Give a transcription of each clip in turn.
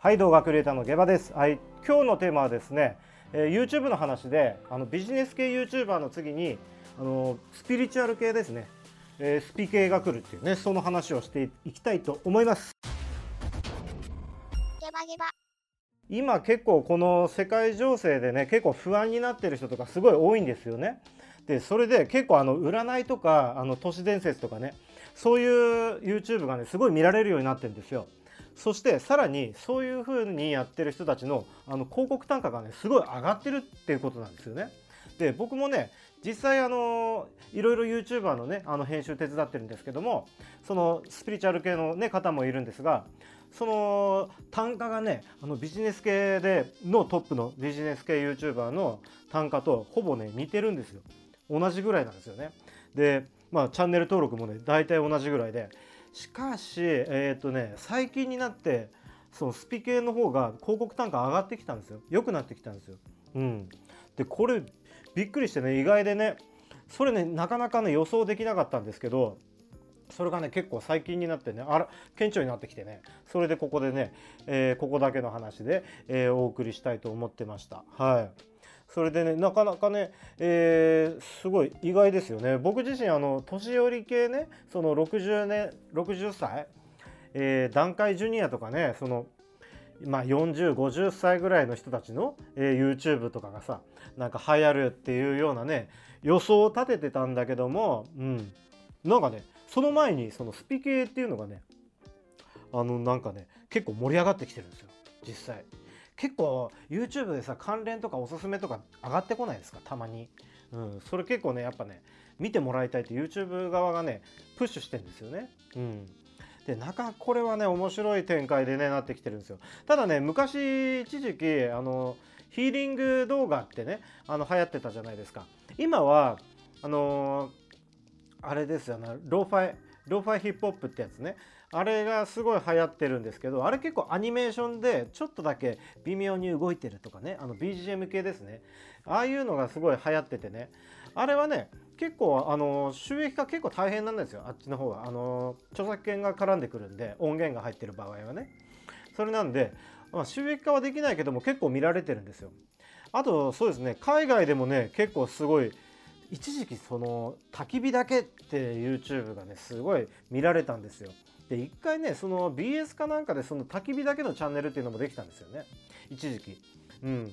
はい動画クリエイターのゲバです。はい今日のテーマはですね、えー、YouTube の話であのビジネス系 YouTuber の次にあのスピリチュアル系ですね、えー、スピ系が来るっていうねその話をしていきたいと思います。ゲバゲバ。今結構この世界情勢でね結構不安になってる人とかすごい多いんですよね。でそれで結構あの占いとかあの都市伝説とかねそういう YouTube がねすごい見られるようになってるんですよそしてさらにそういう風にやってる人たちのあの広告単価がねすごい上がってるっていうことなんですよね。で僕もね実際あのいろいろ YouTuber のねあの編集手伝ってるんですけどもそのスピリチュアル系の、ね、方もいるんですがその単価がねあのビジネス系でのトップのビジネス系 YouTuber の単価とほぼね似てるんですよ。同じぐらいなんですよね。でまあチャンネル登録もね大体同じぐらいでしかしえっ、ー、とね最近になってそのスピ系の方が広告単価上がってきたんですよ。良くなってきたんですよ。うん。でこれびっくりしてね意外でねそれねなかなかね予想できなかったんですけどそれがね結構最近になってねあら顕著になってきてねそれでここでね、えー、ここだけの話で、えー、お送りしたいと思ってました。はい。それでねなかなかね、えー、すごい意外ですよね。僕自身あの年寄り系ねその60年60歳、えー、段階ジュニアとかねそのまあ、4050歳ぐらいの人たちの、えー、YouTube とかがさなんか流行るっていうようなね予想を立ててたんだけども、うん、なんかねその前にそのスピ系っていうのがねあのなんかね結構盛り上がってきてるんですよ。実際。結構 YouTube でさ関連とかおすすめとか上がってこないですか？たまに、うん、それ結構ねやっぱね見てもらいたいって YouTube 側がねプッシュしてんですよね。うん。で中これはね面白い展開でねなってきてるんですよ。ただね昔一時期あのヒーリング動画ってねあの流行ってたじゃないですか。今はあのー、あれですよね lo-fi lo-fi hip hop ってやつね。あれがすごい流行ってるんですけどあれ結構アニメーションでちょっとだけ微妙に動いてるとかねあの BGM 系ですね。ああいうのがすごい流行っててね。あれはね結構あの収益化結構大変なんですよ。あっちの方はあの著作権が絡んでくるんで音源が入ってる場合はね。それなんで、まあ、収益化はできないけども結構見られてるんですよ。あとそうですね。海外でもね結構すごい一時期その焚き火だけって YouTube がねすごい見られたんですよ。で一回ねその BS かなんかでその焚き火だけのチャンネルっていうのもできたんですよね。一時期。うん。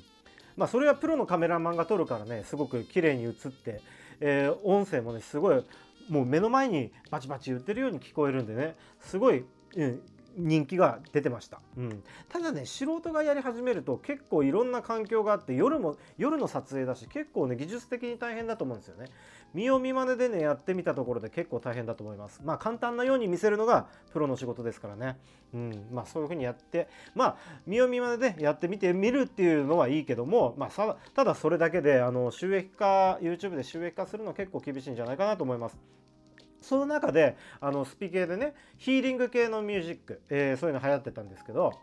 まあそれはプロのカメラマンが撮るからねすごく綺麗に映って、えー、音声もねすごいもう目の前にバチバチ言ってるように聞こえるんでねすごい、うん、人気が出てました、うん、ただね素人がやり始めると結構いろんな環境があって夜も夜の撮影だし結構ね技術的に大変だと思うんですよね。見よう見まねでねやってみたところで結構大変だと思います。まあ簡単なように見せるのがプロの仕事ですからね。うん。まあそういうふうにやってまあ見よう見まねでやってみてみるっていうのはいいけどもまあただそれだけであの収益化 YouTube で収益化するの結構厳しいんじゃないかなと思います。その中であのスピ系でねヒーリング系のミュージック、えー、そういうの流行ってたんですけど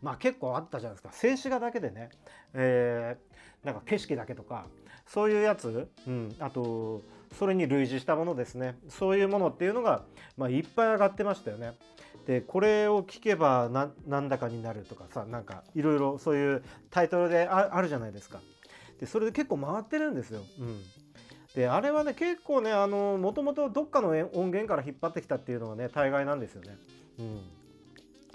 まあ結構あったじゃないですか静止画だけでね、えー、なんか景色だけとかそういうやつ、うん、あとそれに類似したものですねそういうものっていうのが、まあ、いっぱい上がってましたよね。でこれを聞けばなんだかになるとかさなんかいろいろそういうタイトルであるじゃないですか。でそれで結構回ってるんですよ。うんであれはね結構ねもともとどっかの音源から引っ張ってきたっていうのがね大概なんですよね。うん、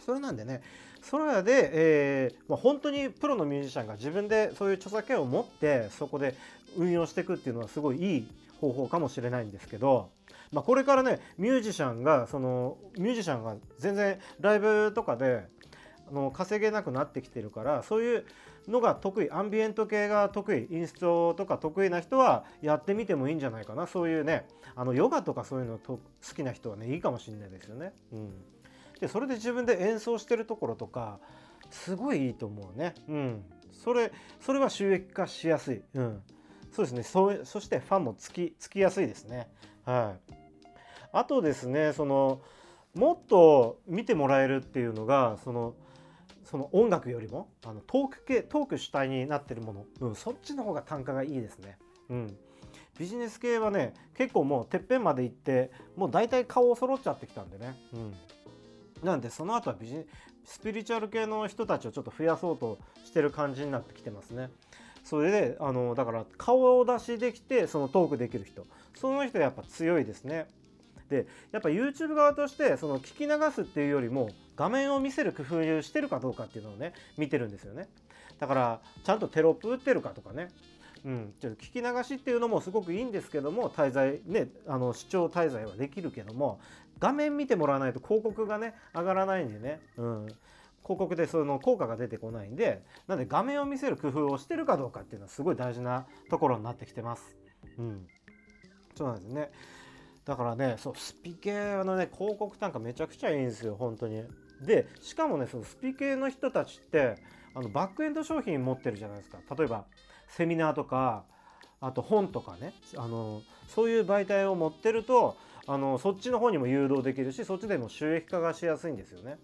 それなんでねそれで、えーまあ、本当にプロのミュージシャンが自分でそういう著作権を持ってそこで運用していくっていうのはすごいいい方法かもしれないんですけど、まあ、これからねミュージシャンがそのミュージシャンが全然ライブとかであの稼げなくなってきてるからそういうのが得意アンビエント系が得意インストとか得意な人はやってみてもいいんじゃないかなそういうねあのヨガとかそういうのと好きな人はねいいかもしれないですよね。うん、でそれで自分で演奏してるところとかすごいいいと思うね。うん、それそれは収益化しやすい。うん、そうですねそそしてファンもつきつきやすいですね。はい、あとですねそのもっと見てもらえるっていうのがそのその音楽よりもあのトーク系トーク主体になってるもの、うん、そっちの方が単価がいいですね。うん、ビジネス系はね結構もうてっぺんまで行ってもう大体顔を揃っちゃってきたんでね、うん、なんでその後はビジスピリチュアル系の人たちをちょっと増やそうとしてる感じになってきてますね。それであのだから顔を出しできてそのトークできる人その人やっぱ強いですね。でやっぱ YouTube 側としてその聞き流すっていうよりも画面を見せる工夫してるかどうかっていうのをね見てるんですよね。だからちゃんとテロップ打ってるかとかね。うん、ちょっと聞き流しっていうのもすごくいいんですけども滞在ねあの視聴滞在はできるけども画面見てもらわないと広告がね上がらないんでね、うん、広告でその効果が出てこないんでなんで画面を見せる工夫をしてるかどうかっていうのはすごい大事なところになってきてます。うん、そうなんですね。だからねそうスピ系のね広告なんかめちゃくちゃいいんですよ本当に。でしかもねそのスピ系の人たちってあのバックエンド商品持ってるじゃないですか。例えばセミナーとかあと本とかねあのそういう媒体を持ってるとあのそっちの方にも誘導できるしそっちでも収益化がしやすいんですよね。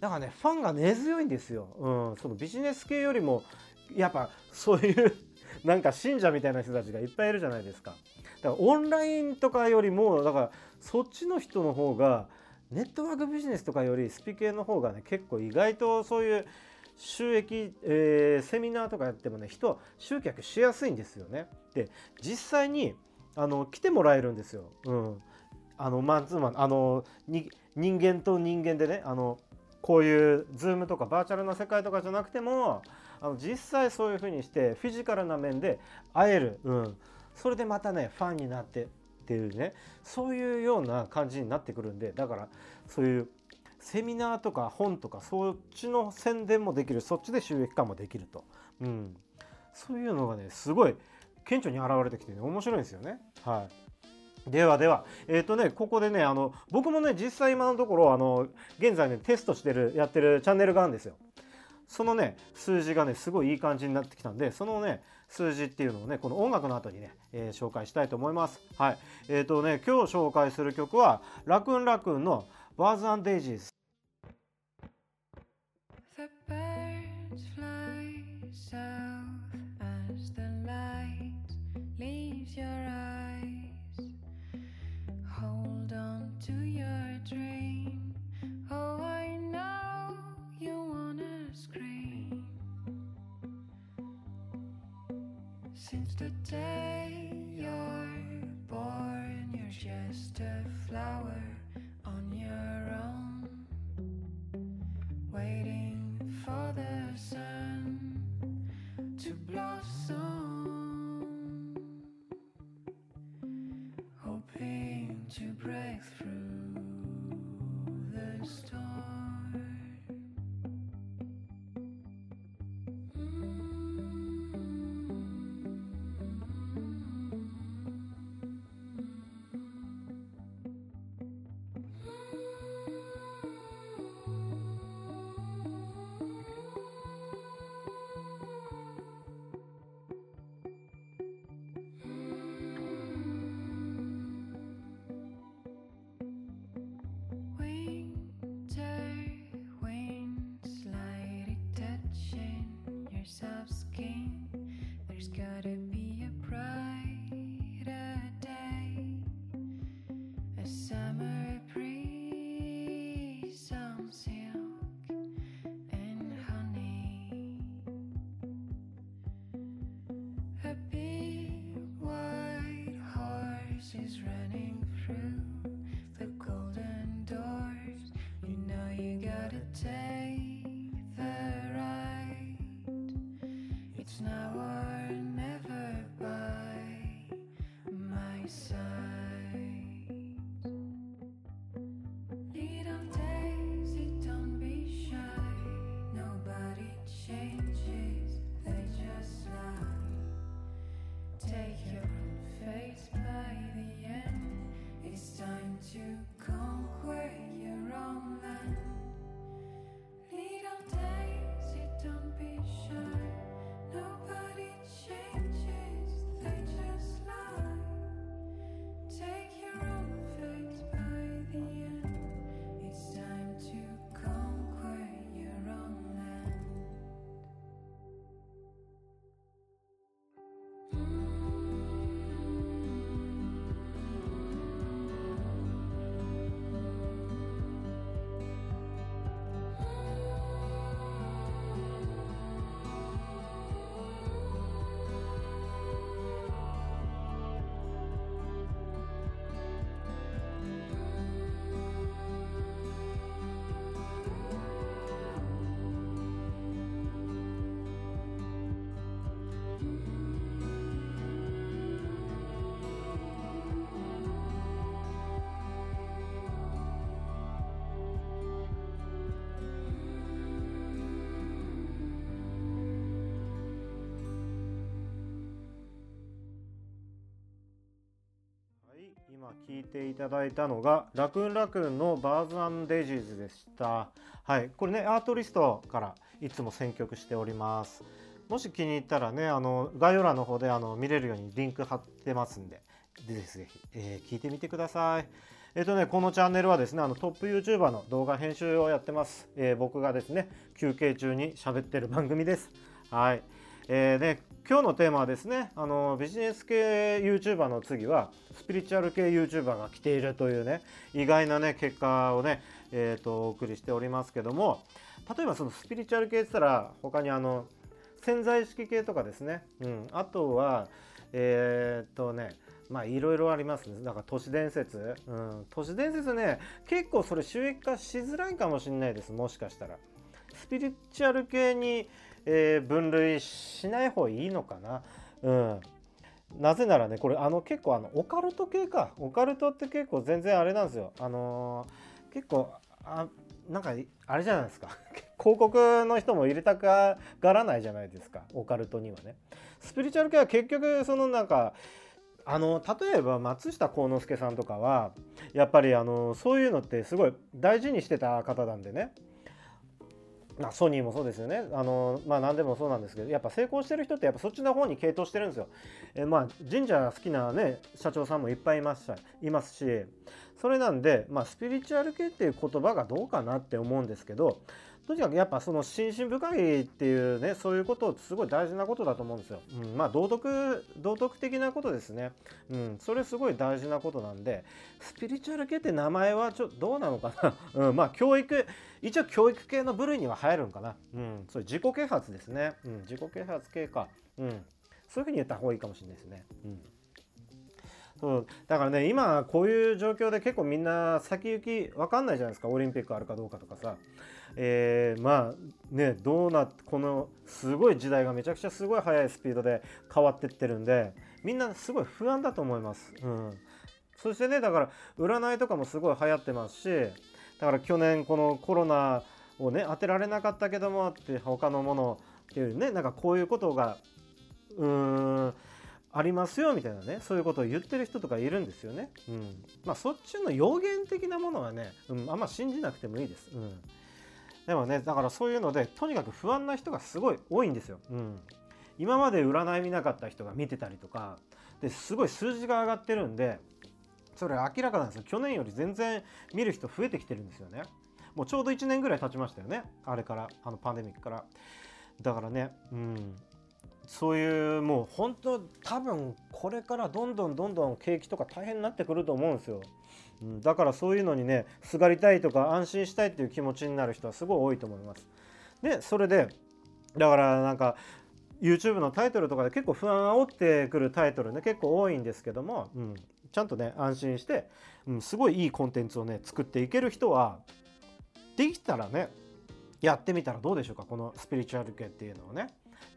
だからねファンが根強いんですよ、うん、そのビジネス系よりもやっぱそういうなんか信者みたいな人たちがいっぱいいるじゃないですか。からオンラインとかよりもだからそっちの人の方がネットワークビジネスとかよりスピ系の方がね結構意外とそういう収益、えー、セミナーとかやってもね人集客しやすいんですよね。で実際にあの来てもらえるんですよ。うん、あのマンツーマンあのに人間と人間でねあのこういうズームとかバーチャルな世界とかじゃなくてもあの実際そういう風にしてフィジカルな面で会える、うん、それでまたねファンになってっていうねそういうような感じになってくるんでだからそういうセミナーとか本とかそっちの宣伝もできるそっちで収益化もできると、うん、そういうのがねすごい顕著に現れてきてね面白いんですよね。はいではでは、えっ、ー、とね、ここでね、あの、僕もね、実際今のところ、あの、現在ね、テストしてる、やってるチャンネルがあるんですよ。そのね、数字がね、すごいいい感じになってきたんで、そのね、数字っていうのをねこの音楽の後にね、えー、紹介したいと思います。はい。えっ、とね今日紹介する曲はラクンラクンの「バーズデイジーズ」「」the day you're born, you're just a flower on your own, waiting for the sun to blossom, hoping to break through. of skin. There's gotta be a brighter day, a summer breeze on silk and honey. A big white horse is red. 今聞いていただいたのがラクンラクンのバーズデイジーズでした。はいこれねアートリストからいつも選曲しております。もし気に入ったらねあの概要欄の方であの見れるようにリンク貼ってますんでぜひぜひ、えー、聞いてみてください。えっ、ー、とねこのチャンネルはですねあのトップ YouTuber の動画編集をやってます、えー、僕がですね休憩中に喋ってる番組です。はい。えーね、今日のテーマはですねあのビジネス系 YouTuber の次はスピリチュアル系 YouTuber が来ているというね意外なね結果をね、えーと、お送りしておりますけども例えばそのスピリチュアル系って言ったら他にあの潜在意識系とかですね、うん、あとはえっ、ー、とねまあいろいろありますね。だか都市伝説。うん。都市伝説ね、結構それ収益化しづらいかもしれないです。もしかしたら。スピリチュアル系にえー、分類しない方がいいのかな？うん。なぜならね、これあの結構あのオカルト系か。オカルトって結構全然あれなんですよ。あのー、結構、あ、なんかあれじゃないですか。広告の人も入れたがらないじゃないですか。オカルトにはね。スピリチュアル系は結局そのなんか、あの例えば松下幸之助さんとかはやっぱりあのそういうのってすごい大事にしてた方なんでねあ、ソニーもそうですよねあの、まあ、何でもそうなんですけどやっぱ成功してる人ってやっぱそっちの方に傾倒してるんですよ。えまあ、神社好きな、ね、社長さんもいっぱいいましたいますしそれなんで、まあ、スピリチュアル系っていう言葉がどうかなって思うんですけどとにかくやっぱその心身深いっていうねそういうことすごい大事なことだと思うんですよ。うん、まあ道徳道徳的なことですね。うん、それすごい大事なことなんでスピリチュアル系って名前はちょっとどうなのかな？うん、まあ教育一応教育系の部類には入るんかな？うん、それ自己啓発ですね。うん、自己啓発系か。うん、そういうふうに言った方がいいかもしれないですね。うん。そうだからね今こういう状況で結構みんな先行き分かんないじゃないですかオリンピックあるかどうかとかさえー、まあねどうなってこのすごい時代がめちゃくちゃすごい速いスピードで変わってってるんでみんなすごい不安だと思います。うん、そしてねだから占いとかもすごい流行ってますしだから去年このコロナをね当てられなかったけどもって他のものっていうねなんかこういうことがうーんありますよみたいなねそういうことを言ってる人とかいるんですよね。うん、まあそっちの予言的なものはね、うん、あんま信じなくてもいいです。うんでもねだからそういうのでとにかく不安な人がすごい多いんですよ。うん、今まで占い見なかった人が見てたりとかですごい数字が上がってるんでそれ明らかなんですよ。去年より全然見る人増えてきてるんですよね。もうちょうど1年ぐらい経ちましたよね。あれからあのパンデミックから。だからねうん。そういうもう本当多分これからどんどんどんどん景気とか大変になってくると思うんですよ。うん、だからそういうのにねすがりたいとか安心したいっていう気持ちになる人はすごい多いと思います。でそれでだからなんか YouTube のタイトルとかで結構不安煽ってくるタイトルね結構多いんですけども、うん、ちゃんとね安心して、うん、すごいいいコンテンツをね作っていける人はできたらねやってみたらどうでしょうかこのスピリチュアル系っていうのをね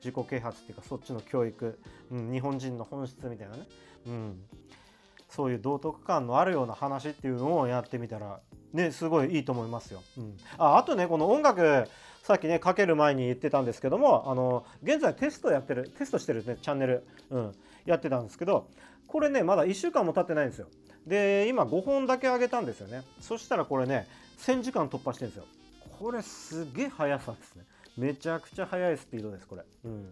自己啓発っていうかそっちの教育、うん、日本人の本質みたいなね、うん、そういう道徳感のあるような話っていうのをやってみたらねすごいいいと思いますよ。うん、ああとねこの音楽さっきねかける前に言ってたんですけどもあの現在テストやってるテストしてるねチャンネル、うん、やってたんですけどこれねまだ1週間も経ってないんですよ。で今5本だけ上げたんですよね。そしたらこれね1000時間突破してるんですよ。これすげえ速さですね。めちゃくちゃ速いスピードですこれ。うん、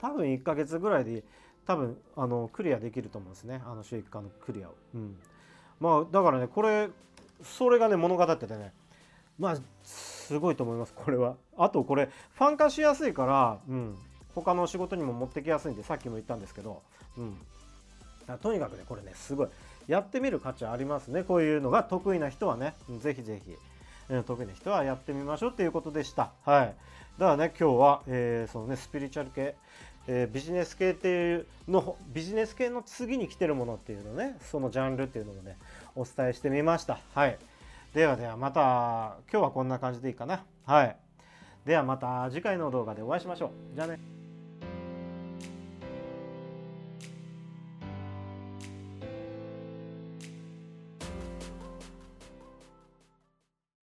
多分1ヶ月ぐらいで多分あのクリアできると思うんですね。あの収益化のクリアを、うん、まあだからねこれそれがね物語っててね。まあすごいと思いますこれは。あとこれファン化しやすいから、うん、他の仕事にも持ってきやすいんでさっきも言ったんですけど、うん、とにかくねこれねすごい。やってみる価値ありますねこういうのが。得意な人はね。ぜひぜひ、得意な人はやってみましょうっていうことでした。はい。だからね今日は、えー、そのねスピリチュアル系えー、ビジネス系っていうのビジネス系の次に来てるものっていうのねそのジャンルっていうのもねお伝えしてみました。はい。ではではまた今日はこんな感じでいいかな。はい。ではまた次回の動画でお会いしましょう。じゃあね。